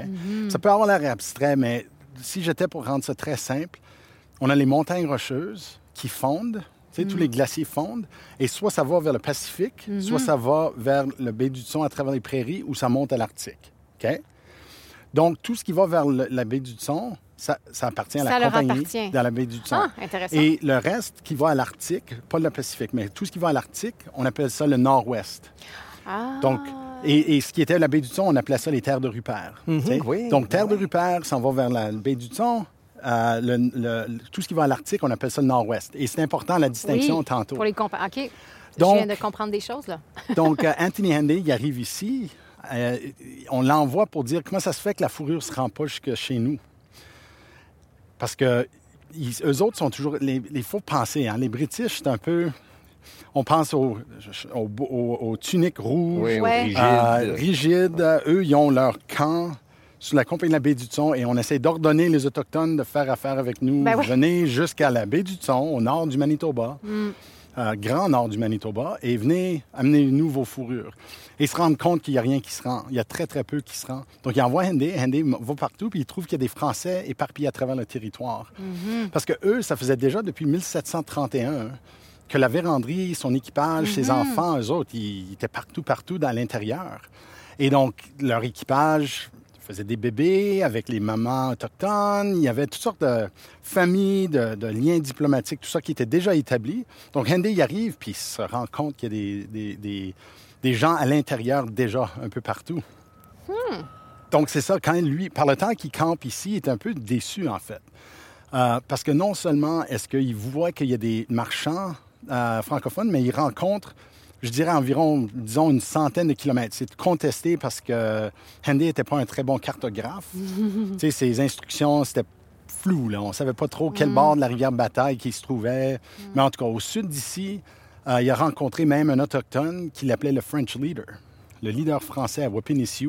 B: Ça peut avoir l'air abstrait, mais si j'étais pour rendre ça très simple, on a les montagnes rocheuses qui fondent, tu sais, tous les glaciers fondent, et soit ça va vers le Pacifique, soit ça va vers le baie du Son à travers les prairies, ou ça monte à l'Arctique. Donc, tout ce qui va vers le- la baie du Son, ça, ça appartient à
C: Ça
B: la compagnie
C: appartient.
B: dans la baie du Son.
C: Ah, intéressant.
B: Et le reste qui va à l'Arctique, pas le Pacifique, mais tout ce qui va à l'Arctique, on appelle ça le Nord-Ouest.
C: Ah.
B: Donc, et, et ce qui était la baie du Son, on appelait ça les terres de Rupert. tu sais.
D: oui,
B: Donc, terres de Rupert s'en va vers la baie du Son. Euh, le- le- tout ce qui va à l'Arctique, on appelle ça le Nord-Ouest. Et c'est important, la distinction
C: Oui,
B: tantôt.
C: Pour les OK.
B: Donc-
C: Je viens de comprendre des choses, là.
B: Donc, euh, Anthony Henday, il arrive ici. Euh, on l'envoie pour dire comment ça se fait que la fourrure ne se rend pas jusque chez nous? Parce que ils- eux autres sont toujours. Les- Il faut penser, hein, les British, c'est un peu. On pense aux, aux, aux- aux tuniques rouges,
D: Oui,
C: Ouais.
D: rigide.
B: euh, rigides. Eux, ils ont leur camp sur la compagnie de la baie du Thon et on essaie d'ordonner les Autochtones de faire affaire avec nous.
C: Ben oui.
B: Venez jusqu'à la baie du Thon, au nord du Manitoba, euh, grand nord du Manitoba, et venez amener-nous vos fourrures. Et ils se rendent compte qu'il n'y a rien qui se rend. Il y a très, très peu qui se rend. Donc, ils envoient Henday. Henday va partout, puis ils trouvent qu'il y a des Français éparpillés à travers le territoire. Parce que eux, ça faisait déjà depuis 1731 que la véranderie, son équipage, ses enfants, eux autres, ils étaient partout, partout dans l'intérieur. Et donc, leur équipage faisait des bébés avec les mamans autochtones. Il y avait toutes sortes de familles, de, de liens diplomatiques, tout ça qui était déjà établi. Donc, Henday y arrive, puis il se rend compte qu'il y a des, des- des- des gens à l'intérieur déjà un peu partout. Donc, c'est ça, quand lui, par le temps qu'il campe ici, il est un peu déçu, en fait. Euh, parce que non seulement est-ce qu'il voit qu'il y a des marchands euh, francophones, mais il rencontre, je dirais, environ, disons, une centaine de kilomètres. C'est contesté parce que Henday n'était pas un très bon cartographe. ses instructions, c'était flou, là. On ne savait pas trop quel bord de la rivière Bataille qui se trouvait. Mais en tout cas, au sud d'ici, euh, il a rencontré même un autochtone qu'il appelait le French Leader. le leader français à Wapinissu,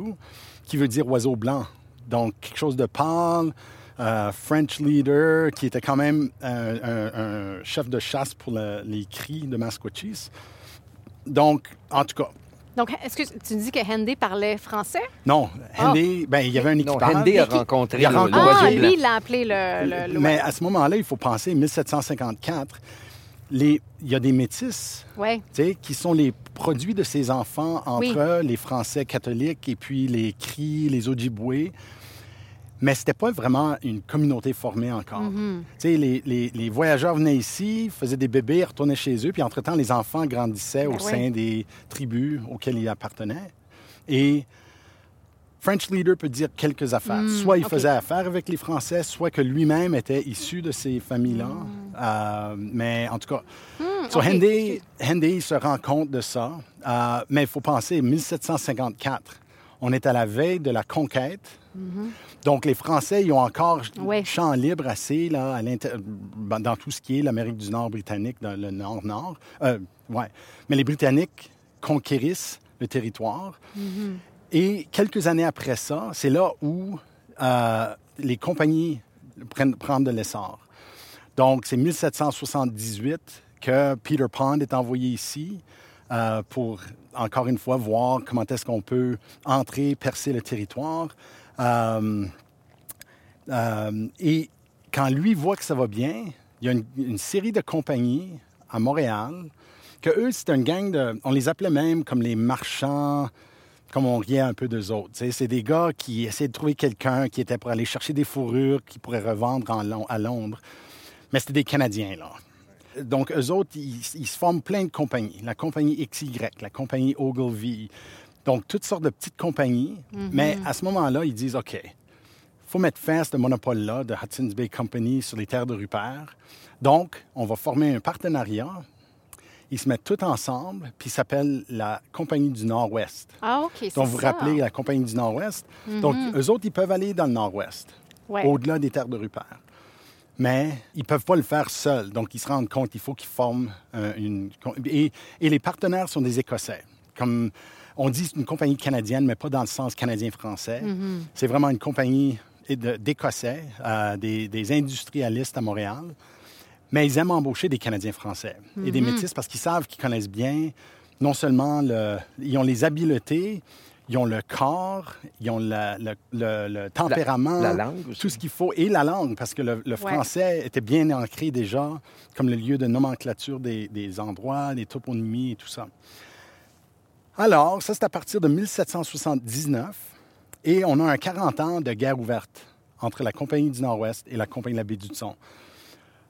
B: qui veut dire oiseau blanc. Donc, quelque chose de pâle, euh, French leader, qui était quand même un, un- un chef de chasse pour le- les cris de Masquatchis. Donc, en tout cas,
C: Donc, est-ce que tu dis que Hendy parlait français?
B: non,
C: Ah.
B: Hendy, ben, il y avait un
D: Non,
B: équipage.
D: Hendy a rencontré
B: il a
D: le-
B: rencontré-
C: Ah,
D: l'oiseau blanc.
C: lui, il l'a appelé le... le- le-
B: Mais à ce moment-là, il faut penser, 1754, les, il y a des métis
C: Ouais.
B: tu sais, qui sont les produits de ces enfants entre les Français catholiques et puis les Cris, les Ojibwe. Mais c'était pas vraiment une communauté formée encore. Tu sais, les, les- les voyageurs venaient ici, faisaient des bébés, retournaient chez eux, puis entre-temps, les enfants grandissaient au
C: Ben
B: sein des tribus auxquelles ils appartenaient. Et French Leader peut dire quelques affaires. soit il
C: Mm,
B: faisait affaire avec les Français, soit que lui-même était issu de ces familles-là.
C: Mm.
B: Euh, mais en tout cas, so
C: ok,
B: Hendy, Hendy se rend compte de ça. Euh, mais il faut penser, 1754, on est à la veille de la conquête. Donc, les Français, ils ont encore
C: Ouais.
B: champ libre assez là, à ben, dans tout ce qui est l'Amérique du Nord britannique, dans le Nord-Nord. Euh, ouais. Mais les Britanniques conquérissent le territoire. Et quelques années après ça, c'est là où euh, les compagnies prennent, prennent de l'essor. Donc, c'est 1778 que Peter Pond est envoyé ici euh, pour, encore une fois, voir comment est-ce qu'on peut entrer, percer le territoire. Euh, euh, et quand lui voit que ça va bien, il y a une, série de compagnies à Montréal que eux, c'est une gang de... On les appelait même comme les marchands, comme on riait un peu d'eux autres. C'est des gars qui essaient de trouver quelqu'un qui était pour aller chercher des fourrures qu'ils pourraient revendre à Londres. Mais c'était des Canadiens, là. Donc, eux autres, ils, ils se forment plein de compagnies. La compagnie XY, la compagnie Ogilvy. Donc, toutes sortes de petites compagnies. Mais à ce moment-là, ils disent, OK, faut mettre fin à ce monopole-là de Hudson's Bay Company sur les terres de Rupert. Donc, on va former un partenariat. Ils se mettent tous ensemble, puis ils s'appellent la Compagnie du Nord-Ouest.
C: Ah, OK, c'est
B: Donc, vous vous
C: ça.
B: rappelez la Compagnie du Nord-Ouest. Donc, eux autres, ils peuvent aller dans le Nord-Ouest,
C: Ouais.
B: au-delà des terres de Rupert. Mais ils ne peuvent pas le faire seuls. Donc, ils se rendent compte qu'il faut qu'ils forment euh, une... Et, et les partenaires sont des Écossais. Comme on dit, c'est une compagnie canadienne, mais pas dans le sens canadien-français. C'est vraiment une compagnie d'Écossais, euh, des, des industrialistes à Montréal. Mais ils aiment embaucher des Canadiens français et des métis parce qu'ils savent qu'ils connaissent bien non seulement le, ils ont les habiletés, ils ont le corps, ils ont la- le, le- le tempérament,
D: la langue aussi.
B: tout ce qu'il faut et la langue parce que le, le français était bien ancré déjà comme le lieu de nomenclature des, des endroits, des toponymies et tout ça. Alors, ça c'est à partir de 1779 et on a un 40 ans de guerre ouverte entre la Compagnie du Nord-Ouest et la Compagnie de la baie du Son.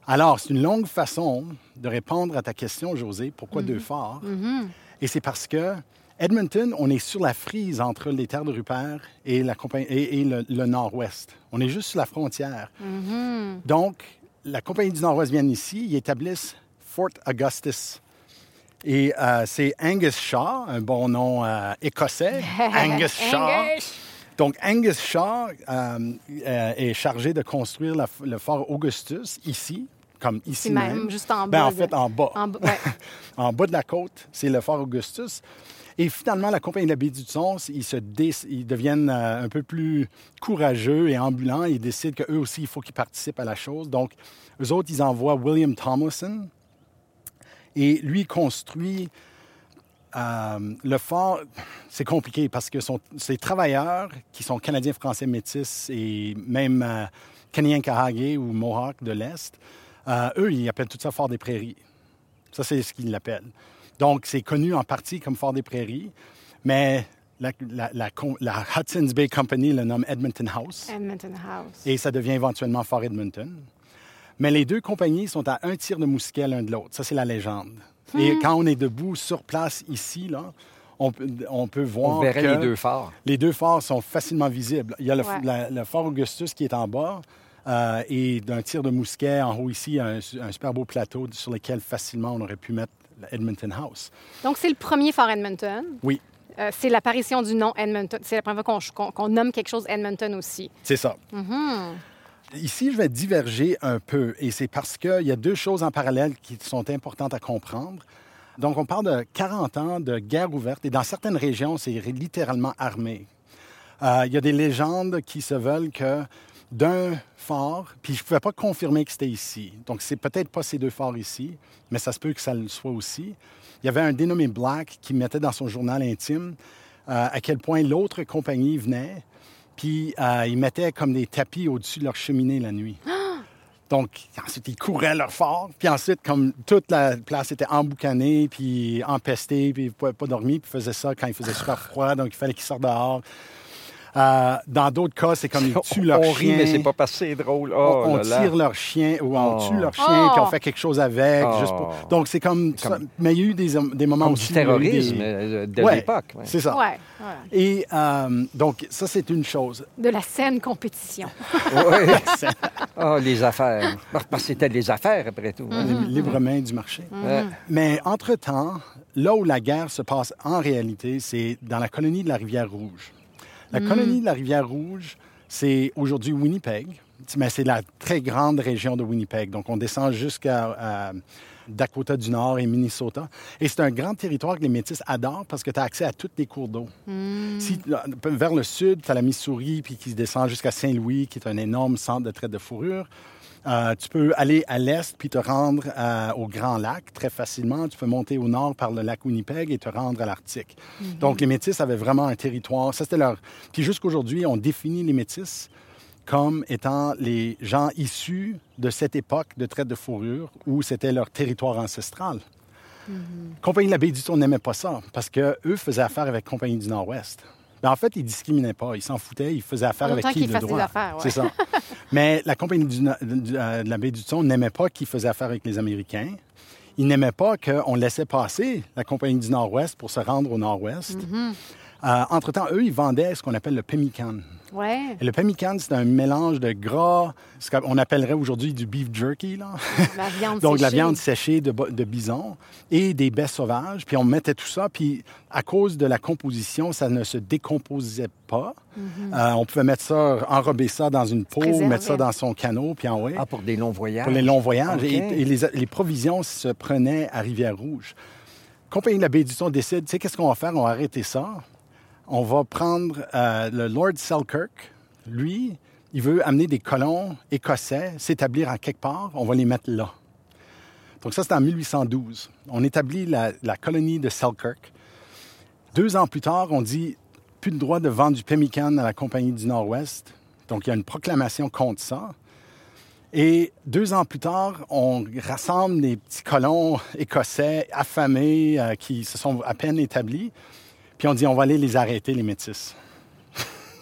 B: Alors, c'est une longue façon de répondre à ta question, José. Pourquoi deux forts? Et c'est parce que Edmonton, on est sur la frise entre les terres de Rupert et, la compagnie, et, et le, le Nord-Ouest. On est juste sur la frontière. Donc, la Compagnie du Nord-Ouest vient ici, ils établissent Fort Augustus. Et euh, c'est Angus Shaw, un bon nom euh, écossais. Angus Shaw. Donc, Angus Shaw euh, est chargé de construire la- le fort Augustus ici, comme ici
C: C'est même, juste en
B: Ben,
C: bas
B: en fait, en bas.
C: En bas, ouais.
B: en bas de la côte, c'est le fort Augustus. Et finalement, la compagnie de la baie du Son, ils, se dé- ils deviennent euh, un peu plus courageux et ambulants. Ils décident qu'eux aussi, il faut qu'ils participent à la chose. Donc, eux autres, ils envoient William Tomlinson. Et lui construit euh, le fort. C'est compliqué parce que son, ces travailleurs qui sont Canadiens, Français, Métis et même euh, Kanien'kehá:ka ou Mohawk de l'Est, euh, eux, ils appellent tout ça Fort des Prairies. Ça, c'est ce qu'ils l'appellent. Donc, c'est connu en partie comme Fort des Prairies, mais la, la- la com- la Hudson's Bay Company le nomme Edmonton House
C: Edmonton House.
B: et ça devient éventuellement Fort Edmonton. Mais les deux compagnies sont à un tir de mousquet l'un de l'autre. Ça, c'est la légende. Et quand on est debout sur place ici, là, on, peut- on peut voir
D: On verrait
B: que
D: les deux forts.
B: les deux forts sont facilement visibles. Il y a le,
C: Ouais.
B: la- le fort Augustus qui est en bas euh, et d'un tir de mousquet en haut ici, il y a un, un super beau plateau sur lequel facilement on aurait pu mettre Edmonton House.
C: Donc, c'est le premier Fort Edmonton.
B: Oui,
C: Euh, c'est l'apparition du nom Edmonton. C'est la première fois qu'on nomme quelque chose Edmonton aussi.
B: c'est ça.
C: Mm-hmm.
B: Ici, je vais diverger un peu et c'est parce qu'il y a deux choses en parallèle qui sont importantes à comprendre. Donc, on parle de 40 ans de guerre ouverte et dans certaines régions, c'est littéralement armé. Euh, Il y a des légendes qui se veulent que d'un fort, puis je ne pouvais pas confirmer que c'était ici. Donc, c'est peut-être pas ces deux forts ici, mais ça se peut que ça le soit aussi. Il y avait un dénommé Black qui mettait dans son journal intime euh, à quel point l'autre compagnie venait, puis euh, ils mettaient comme des tapis au-dessus de leur cheminée la nuit. Donc, ensuite, ils couraient leur fort. Puis ensuite, comme toute la place était emboucanée, puis empestée, puis ils ne pouvaient pas dormir, puis ils faisaient ça quand il faisait super froid, donc il fallait qu'ils sortent dehors. Euh, dans d'autres cas, c'est comme ils tuent leur
D: on
B: chien.
D: rit, mais c'est pas passé drôle. Oh,
B: on, on
D: là là.
B: tire leur chien ou on
D: Oh.
B: tue leur chien,
C: Oh.
B: puis on fait quelque chose avec.
D: Oh.
B: juste pour- Donc, c'est comme, ça. Mais il y a eu des, des moments
D: Comme
B: aussi.
D: du
B: eu des-
D: terrorisme euh, de
B: Ouais,
D: l'époque. ouais.
B: C'est ça.
C: Ouais, ouais.
B: Et euh, donc, ça, c'est une chose.
C: De la saine compétition.
D: Oui. Ah, les affaires. Parce que c'était les affaires, après tout. hein.
B: Les libre main du marché.
D: Ouais.
B: Mais entre-temps, là où la guerre se passe en réalité, c'est dans la colonie de la Rivière-Rouge. La colonie de la Rivière-Rouge, c'est aujourd'hui Winnipeg, mais c'est la très grande région de Winnipeg. Donc, on descend jusqu'à Dakota du Nord et Minnesota. Et c'est un grand territoire que les Métis adorent parce que tu as accès à tous les cours d'eau. Si, vers le sud, tu as la Missouri, puis qui descend jusqu'à Saint-Louis, qui est un énorme centre de traite de fourrure. Euh, tu peux aller à l'est puis te rendre euh, au Grand Lac très facilement. Tu peux monter au nord par le lac Winnipeg et te rendre à l'Arctique. Donc, les Métis avaient vraiment un territoire. Ça, c'était leur... Puis jusqu'aujourd'hui, on définit les Métis comme étant les gens issus de cette époque de traite de fourrure où c'était leur territoire ancestral. Compagnie de la Baie du Tour n'aimait pas ça parce qu'eux faisaient affaire avec Compagnie du Nord-Ouest. Mais en fait, ils discriminaient pas. Ils s'en foutaient. Ils faisaient affaire avec qui de
C: fassent
B: droit?
C: des affaires, ouais.
B: C'est ça. Mais la Compagnie du, du- euh, de la Baie du Son n'aimait pas qu'ils faisaient affaire avec les Américains. Ils n'aimaient pas qu'on laissait passer la Compagnie du Nord-Ouest pour se rendre au Nord-Ouest.
C: Mm-hmm.
B: Entre-temps, eux, ils vendaient ce qu'on appelle le pemmican.
C: Ouais.
B: Et le pemmican, c'est un mélange de gras, ce qu'on appellerait aujourd'hui du beef jerky, là.
C: La viande
B: Donc, la
C: séchée.
B: viande séchée de, bison et des baies sauvages. Puis, on mettait tout ça. Puis, à cause de la composition, ça ne se décomposait pas. Euh, on pouvait mettre ça, enrober ça dans une peau, mettre ça dans son canot, puis en
D: Ah, pour des longs voyages.
B: pour les longs voyages. Et les, les provisions se prenaient à Rivière-Rouge. Compagnie de la Baie du Son décide, tu sais, qu'est-ce qu'on va faire? On va arrêter ça. On va prendre euh, le Lord Selkirk. Lui, il veut amener des colons écossais, s'établir en quelque part. On va les mettre là. Donc ça, c'est en 1812. On établit la, la colonie de Selkirk. Deux ans plus tard, on dit plus de droit de vendre du pemmican à la Compagnie du Nord-Ouest. Donc il y a une proclamation contre ça. Et deux ans plus tard, on rassemble des petits colons écossais affamés euh, qui se sont à peine établis. On dit, on va aller les arrêter, les métis.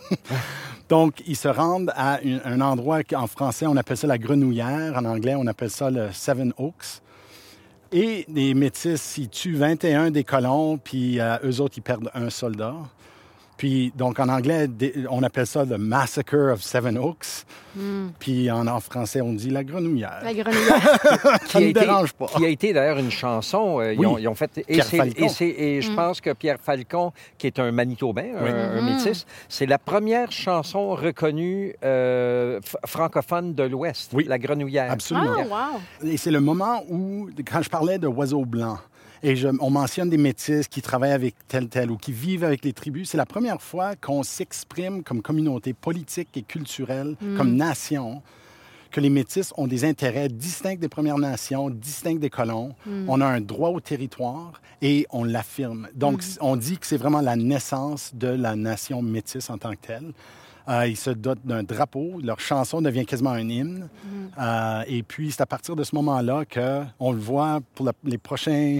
B: Donc, ils se rendent à un endroit qu'en français, on appelle ça la grenouillère. En anglais, on appelle ça le Seven Oaks. Et les métis, ils tuent 21 des colons, puis euh, eux autres, ils perdent un soldat. Puis, donc, en anglais, on appelle ça le Massacre of Seven Oaks. Puis, en, en français, on dit la grenouillère.
C: La grenouillère.
B: Ça ne dérange pas.
D: Qui a été d'ailleurs une chanson. euh, ils,
B: Oui.
D: ont, ils ont fait. Et,
B: Pierre
D: c'est-
B: Falcon.
D: et et je pense que Pierre Falcon, qui est un Manitobain, un, un métis, c'est la première chanson reconnue euh, francophone de l'Ouest,
B: Oui.
D: La Grenouillère.
B: Absolument.
C: Ah, wow.
B: Et c'est le moment où, quand je parlais de oiseaux blancs, et je- on mentionne des métis qui travaillent avec tel, tel, ou qui vivent avec les tribus, c'est la première fois qu'on s'exprime comme communauté politique et culturelle, comme nation, que les métis ont des intérêts distincts des Premières Nations, distincts des colons. On a un droit au territoire et on l'affirme. Donc, on dit que c'est vraiment la naissance de la nation métisse en tant que telle. Euh, ils se dotent d'un drapeau. Leur chanson devient quasiment un hymne. Euh, et puis, c'est à partir de ce moment-là qu'on le voit pour la- les prochains...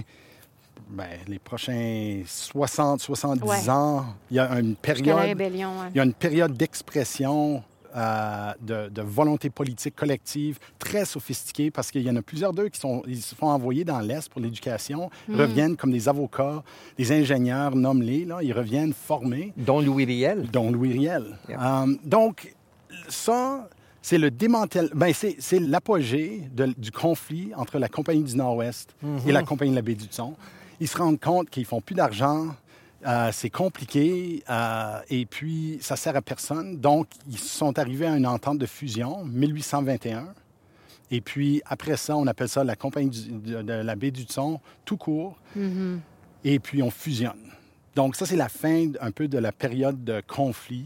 B: ben, les prochains 60, 70
C: Ouais.
B: ans. Il y a une période...
C: rébellion. ouais.
B: Il y a une période d'expression, euh, de, de volonté politique collective très sophistiquée parce qu'il y en a plusieurs d'eux qui sont, ils se font envoyer dans l'Est pour l'éducation. Ils reviennent comme des avocats, des ingénieurs, nomme-les, là, ils reviennent formés,
D: Dont Louis Riel.
B: dont Louis Riel.
D: Yeah.
B: Euh, donc, ça, c'est le démantèlement, ben, c'est, c'est l'apogée de- du conflit entre la Compagnie du Nord-Ouest et la Compagnie de la Baie du Son. Ils se rendent compte qu'ils font plus d'argent, euh, c'est compliqué euh, et puis ça sert à personne. Donc, ils sont arrivés à une entente de fusion, 1821. Et puis, après ça, on appelle ça la compagnie du- de, de la baie du Thon, tout court. Et puis, on fusionne. Donc, ça, c'est la fin un peu de la période de conflit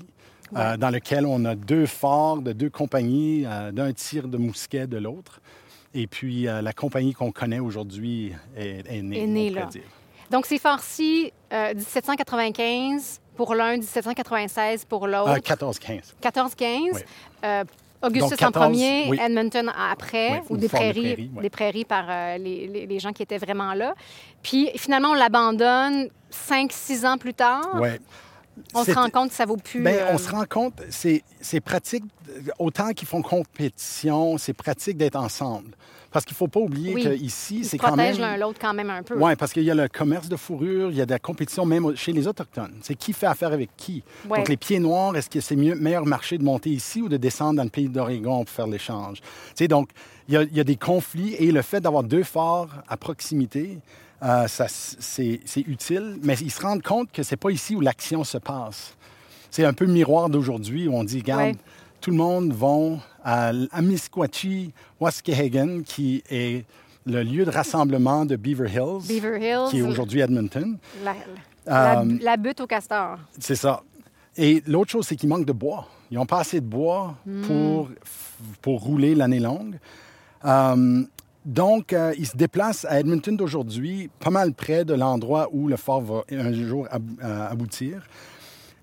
B: euh, dans lequel on a deux forts de deux compagnies, d'un tir de mousquet de l'autre. Et puis, euh, la compagnie qu'on connaît aujourd'hui est, est née.
C: Est née
B: on
C: là.
B: dire.
C: Donc, c'est farci euh, 1795 pour l'un, 1796 pour l'autre.
B: Ah, 14-15.
C: 14-15.
B: Oui.
C: Euh, Augustus
B: Donc, 14,
C: en premier,
B: oui.
C: Edmonton après,
B: Oui,
C: ou des prairies, des prairies par euh, les, les- les gens qui étaient vraiment là. Puis finalement, on l'abandonne 5-6 ans plus tard. On se rend compte que ça vaut plus.
B: Ben,
C: euh,
B: on se rend compte, c'est c'est pratique, autant qu'ils font compétition, c'est pratique d'être ensemble. Parce qu'il ne faut pas oublier
C: Oui.
B: qu'ici,
C: ils
B: c'est quand
C: protègent
B: même...
C: l'un l'autre quand même un peu.
B: Oui, parce qu'il y a le commerce de fourrure, il y a de la compétition même chez les Autochtones. C'est qui fait affaire avec qui?
C: Ouais.
B: Donc, les pieds noirs, est-ce que c'est mieux, meilleur marché de monter ici ou de descendre dans le pays d'Oregon pour faire l'échange? Tu sais, donc, il y, a, il y a des conflits et le fait d'avoir deux forts à proximité, euh, c'est utile, mais ils se rendent compte que c'est pas ici où l'action se passe. C'est un peu le miroir d'aujourd'hui où on dit, regarde,
C: Ouais.
B: tout le monde va à Amisquachi, Waskehagen, qui est le lieu de rassemblement de Beaver Hills,
C: Beaver Hills,
B: qui est aujourd'hui Edmonton.
C: La, la-
B: Euh,
C: la butte au castor.
B: C'est ça. Et l'autre chose, c'est qu'il manque de bois. Ils n'ont pas assez de bois pour, pour rouler l'année longue. Euh, donc, euh, ils se déplacent à Edmonton d'aujourd'hui, pas mal près de l'endroit où le fort va un jour euh, aboutir.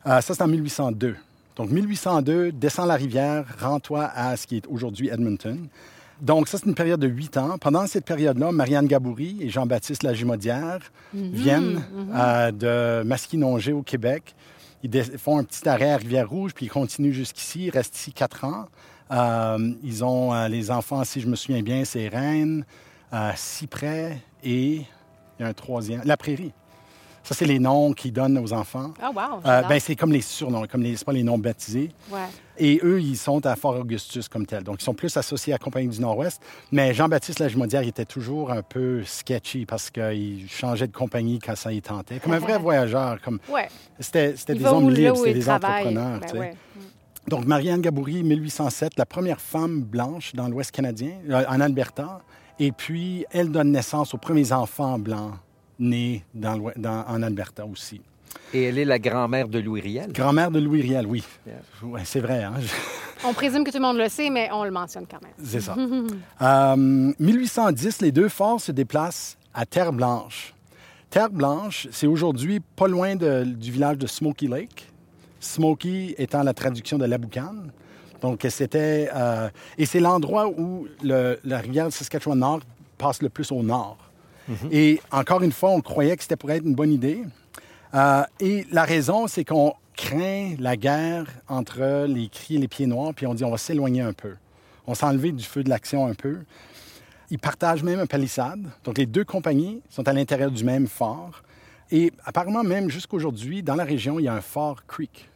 B: Euh, ça, c'est en 1802. Donc, 1802, descends la rivière, rends-toi à ce qui est aujourd'hui Edmonton. Donc, ça, c'est une période de huit ans. Pendant cette période-là, Marianne Gaboury et Jean-Baptiste Lagimodière viennent euh, de Masquinongé au Québec. Ils font un petit arrêt à Rivière-Rouge, puis ils continuent jusqu'ici. Ils restent ici quatre ans. Euh, ils ont euh, les enfants, si je me souviens bien, c'est Rennes, euh, Cyprès et il y a un troisième, La Prairie. Ça, c'est les noms qu'ils donnent aux enfants.
C: Ah, wow.
B: Euh, ben, c'est comme les surnoms, comme les, c'est pas les noms baptisés.
C: Ouais.
B: Et eux, ils sont à Fort Augustus comme tel. Donc, ils sont plus associés à la Compagnie du Nord-Ouest. Mais Jean-Baptiste Lagimodière, il était toujours un peu sketchy parce qu'il changeait de compagnie quand ça y tentait. Comme un vrai voyageur. Comme...
C: Ouais.
B: C'était, des hommes libres, c'était des
C: travaille.
B: entrepreneurs.
C: Ben ouais.
B: Donc, Marianne Gaboury, 1807, la première femme blanche dans l'Ouest canadien, euh, en Alberta. Et puis, elle donne naissance aux premiers enfants blancs nés dans l'Ouest- dans- en Alberta aussi.
D: Et elle est la grand-mère de Louis Riel.
B: Grand-mère de Louis Riel, oui. Ouais, c'est vrai. Hein?
C: On présume que tout le monde le sait, mais on le mentionne quand même.
B: C'est ça. Euh, 1810, les deux forts se déplacent à Terre-Blanche. Terre-Blanche, c'est aujourd'hui pas loin de- du village de Smoky Lake. Smoky étant la traduction de Laboucan. Donc, c'était. euh, et c'est l'endroit où le- la rivière Saskatchewan-Nord passe le plus au nord. Et encore une fois, on croyait que c'était pour être une bonne idée. Euh, et la raison, c'est qu'on craint la guerre entre les cris et les pieds noirs, puis on dit on va s'éloigner un peu. On s'est du feu de l'action un peu. Ils partagent même un palissade. Donc, les deux compagnies sont à l'intérieur du même fort. Et apparemment, même jusqu'aujourd'hui, dans la région, il y a un fort creek.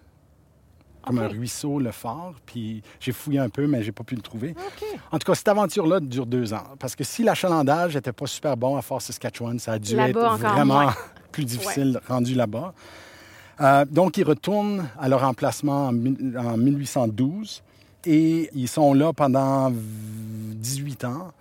B: Comme un ruisseau, le fort. Puis j'ai fouillé un peu, mais j'ai pas pu le trouver. En tout cas, cette aventure-là dure deux ans. Parce que si l'achalandage n'était pas super bon à Fort Saskatchewan, ça a dû être vraiment plus difficile rendu là-bas. Euh, donc, ils retournent à leur emplacement en 1812 et ils sont là pendant 18 ans.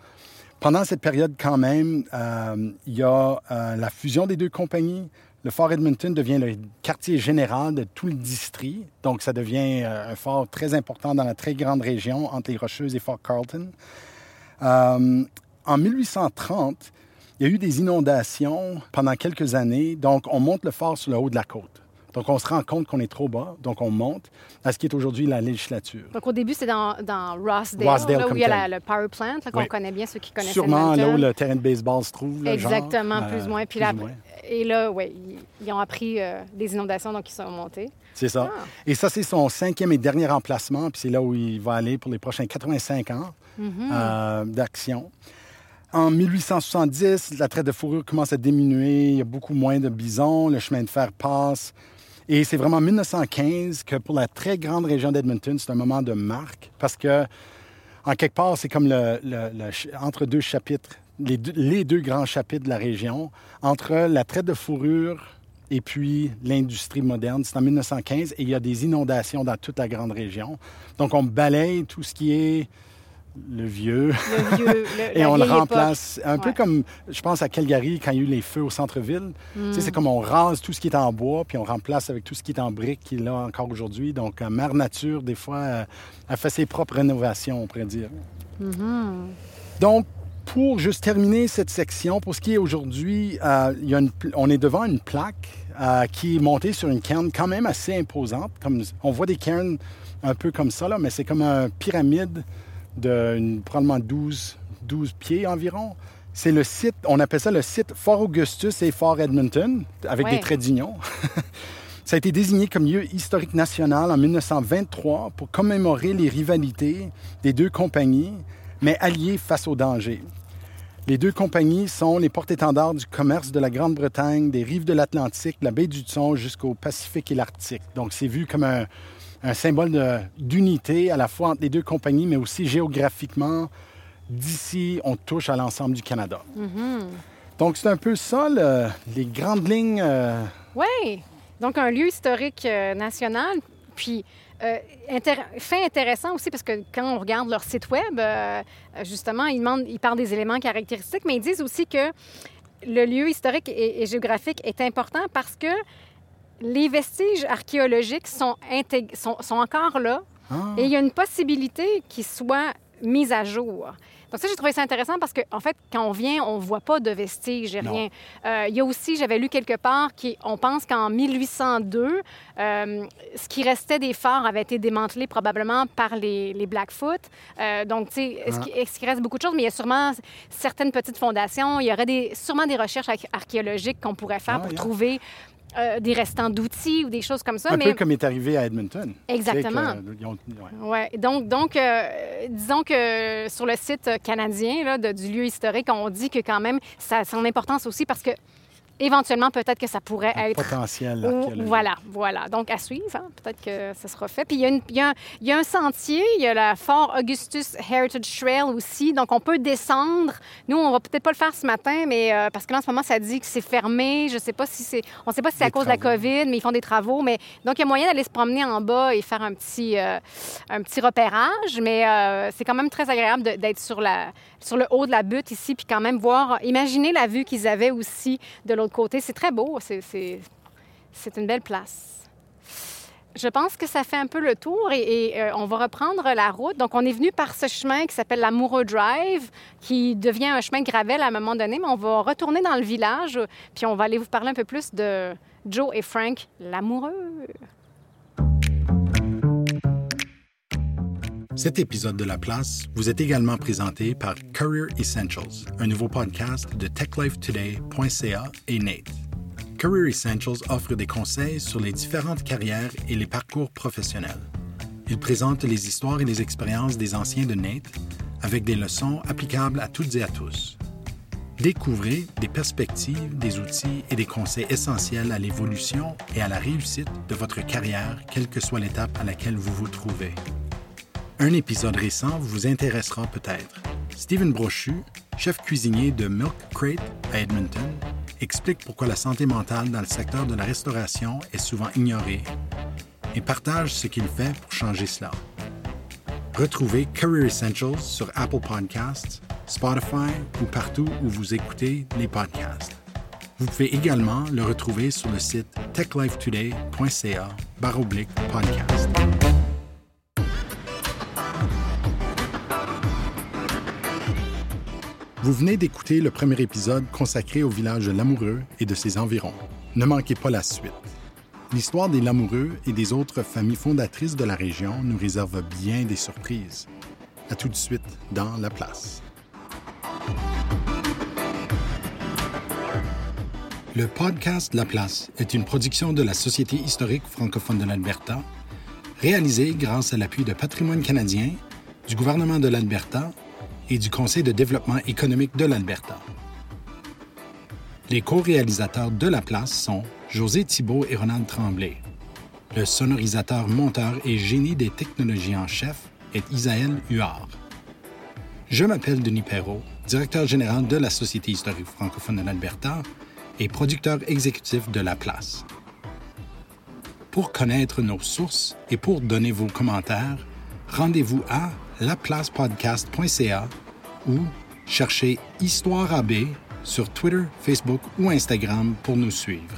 B: Pendant cette période, quand même, euh, il y a euh, la fusion des deux compagnies. Le fort Edmonton devient le quartier général de tout le district. Donc, ça devient euh, un fort très important dans la très grande région entre les Rocheuses et Fort Carlton. Euh, en 1830, il y a eu des inondations pendant quelques années. Donc, on monte le fort sur le haut de la côte. Donc, on se rend compte qu'on est trop bas. Donc, on monte à ce qui est aujourd'hui la législature.
C: Donc, au début, c'est dans, dans Rossdale,
B: Rossdale,
C: là, où il y a la- le power plant, qu'on
B: Oui.
C: connaît bien, ceux qui connaissent
B: Sûrement là où le terrain de baseball se trouve. là.
C: Exactement,
B: Euh,
C: plus ou moins. Puis
B: plus
C: là,
B: moins.
C: et là, oui, ils, ils ont appris euh, des inondations, donc ils sont montés.
B: C'est ça.
C: Ah.
B: Et ça, c'est son cinquième et dernier emplacement. Puis c'est là où il va aller pour les prochains 85 ans
C: Mm-hmm.
B: euh, d'action. En 1870, la traite de fourrure commence à diminuer. Il y a beaucoup moins de bisons. Le chemin de fer passe. Et c'est vraiment en 1915 que pour la très grande région d'Edmonton, c'est un moment de marque parce que, en quelque part, c'est comme le, entre deux chapitres, les deux, les deux grands chapitres de la région, entre la traite de fourrure et puis l'industrie moderne. C'est en 1915 et il y a des inondations dans toute la grande région. Donc, on balaye tout ce qui est le vieux.
C: Le vieux, le-
B: Et on le remplace, un peu comme, je pense à Calgary, quand il y a eu les feux au centre-ville. C'est comme on rase tout ce qui est en bois, puis on remplace avec tout ce qui est en briques qui est là encore aujourd'hui. Donc, euh, Mère Nature, des fois, euh, a fait ses propres rénovations, on pourrait dire.
C: Mhm.
B: Donc, pour juste terminer cette section, pour ce qui est aujourd'hui, euh, a une on est devant une plaque euh, qui est montée sur une cairn quand même assez imposante. Comme, on voit des cairns un peu comme ça, là, mais c'est comme un pyramide de une- probablement 12, 12 pieds environ. C'est le site, on appelle ça le site Fort Augustus et Fort Edmonton, avec
C: Ouais.
B: des traits d'union. Ça a été désigné comme lieu historique national en 1923 pour commémorer les rivalités des deux compagnies, mais alliées face au danger. Les deux compagnies sont les porte-étendards du commerce de la Grande-Bretagne, des rives de l'Atlantique, la baie du Thon jusqu'au Pacifique et l'Arctique. Donc, c'est vu comme un, un symbole d'unité à la fois entre les deux compagnies, mais aussi géographiquement. D'ici, on touche à l'ensemble du Canada. Donc, c'est un peu ça, le- les grandes lignes. euh,
C: Oui. Donc, un lieu historique euh, national. Puis, euh, fait intéressant aussi parce que quand on regarde leur site Web, euh, justement, ils, demandent, ils parlent des éléments caractéristiques, mais ils disent aussi que le lieu historique et, et géographique est important parce que les vestiges archéologiques sont, intég- sont, sont encore là
B: ah,
C: et il y a une possibilité qu'ils soient mis à jour. Donc ça, j'ai trouvé ça intéressant parce qu'en en fait, quand on vient, on ne voit pas de vestiges,
B: Non.
C: rien. Euh, il y a aussi, j'avais lu quelque part, qu'on pense qu'en 1802, euh, ce qui restait des forts avait été démantelé probablement par les, les Blackfoot. Euh, donc, tu sais, est-ce
B: Ah.
C: qu'il reste beaucoup de choses? Mais il y a sûrement certaines petites fondations. Il y aurait des, sûrement des recherches arch- archéologiques qu'on pourrait faire
B: Ah,
C: pour
B: yeah.
C: trouver euh, des restants d'outils ou des choses comme ça.
B: un
C: mais...
B: peu comme est arrivé à Edmonton.
C: Exactement.
B: Que, ont- ouais.
C: Ouais. Donc, donc euh, disons que sur le site canadien là, de- du lieu historique, on dit que quand même, ça son importance aussi parce que éventuellement, peut-être que ça pourrait
B: Un
C: être.
B: potentiel
C: Ou- voilà, voilà. Donc, à suivre. hein. Peut-être que ça sera fait. Puis, il y, a une- il y a un, il y a un sentier. Il y a la Fort Augustus Heritage Trail aussi. Donc, on peut descendre. Nous, on va peut-être pas le faire ce matin, mais euh, parce que là, en ce moment, ça dit que c'est fermé. Je sais pas si c'est... On sait pas si c'est à cause de la. COVID, mais ils font des travaux. Mais donc, il y a moyen d'aller se promener en bas et faire un petit, euh, un petit repérage. Mais euh, c'est quand même très agréable d'être sur, la, sur le haut de la butte ici, puis quand même voir... Imaginez la vue qu'ils avaient aussi de l'autre côté. C'est très beau. C'est- une belle place. Je pense que ça fait un peu le tour et, euh, on va reprendre la route. Donc, on est venu par ce chemin qui s'appelle l'Amoureux Drive, qui devient un chemin gravel à un moment donné, mais on va retourner dans le village, puis on va aller vous parler un peu plus de Joe et Frank, l'amoureux.
B: Cet épisode de La Place vous est également présenté par Career Essentials, un nouveau podcast de techlifetoday.ca et Nate. Career Essentials offre des conseils sur les différentes carrières et les parcours professionnels. Il présente les histoires et les expériences des anciens de Nate avec des leçons applicables à toutes et à tous. Découvrez des perspectives, des outils et des conseils essentiels à l'évolution et à la réussite de votre carrière, quelle que soit l'étape à laquelle vous vous trouvez. Un épisode récent vous intéressera peut-être. Stephen Brochu, chef cuisinier de Milk Crate à Edmonton, explique pourquoi la santé mentale dans le secteur de la restauration est souvent ignorée et partage ce qu'il fait pour changer cela. Retrouvez Career Essentials sur Apple Podcasts, Spotify ou partout où vous écoutez les podcasts. Vous pouvez également le retrouver sur le site techlifetoday.ca Vous venez d'écouter le premier épisode consacré au village de Lamoureux et de ses environs. Ne manquez pas la suite. L'histoire des Lamoureux et des autres familles fondatrices de la région nous réserve bien des surprises. À tout de suite dans La Place. Le podcast La Place est une production de la Société historique francophone de l'Alberta, réalisée grâce à l'appui de Patrimoine canadien, du gouvernement de l'Alberta et du Conseil de développement économique de l'Alberta. Les co-réalisateurs de La Place sont José Thibault et Ronald Tremblay. Le sonorisateur, monteur et génie des technologies en chef est Isaël Huard. Je m'appelle Denis Perrault, directeur général de la Société historique francophone de l'Alberta et producteur exécutif de La Place. Pour connaître nos sources et pour donner vos commentaires, rendez-vous à laplacepodcast.ca ou cherchez Histoire AB sur Twitter, Facebook ou Instagram pour nous suivre.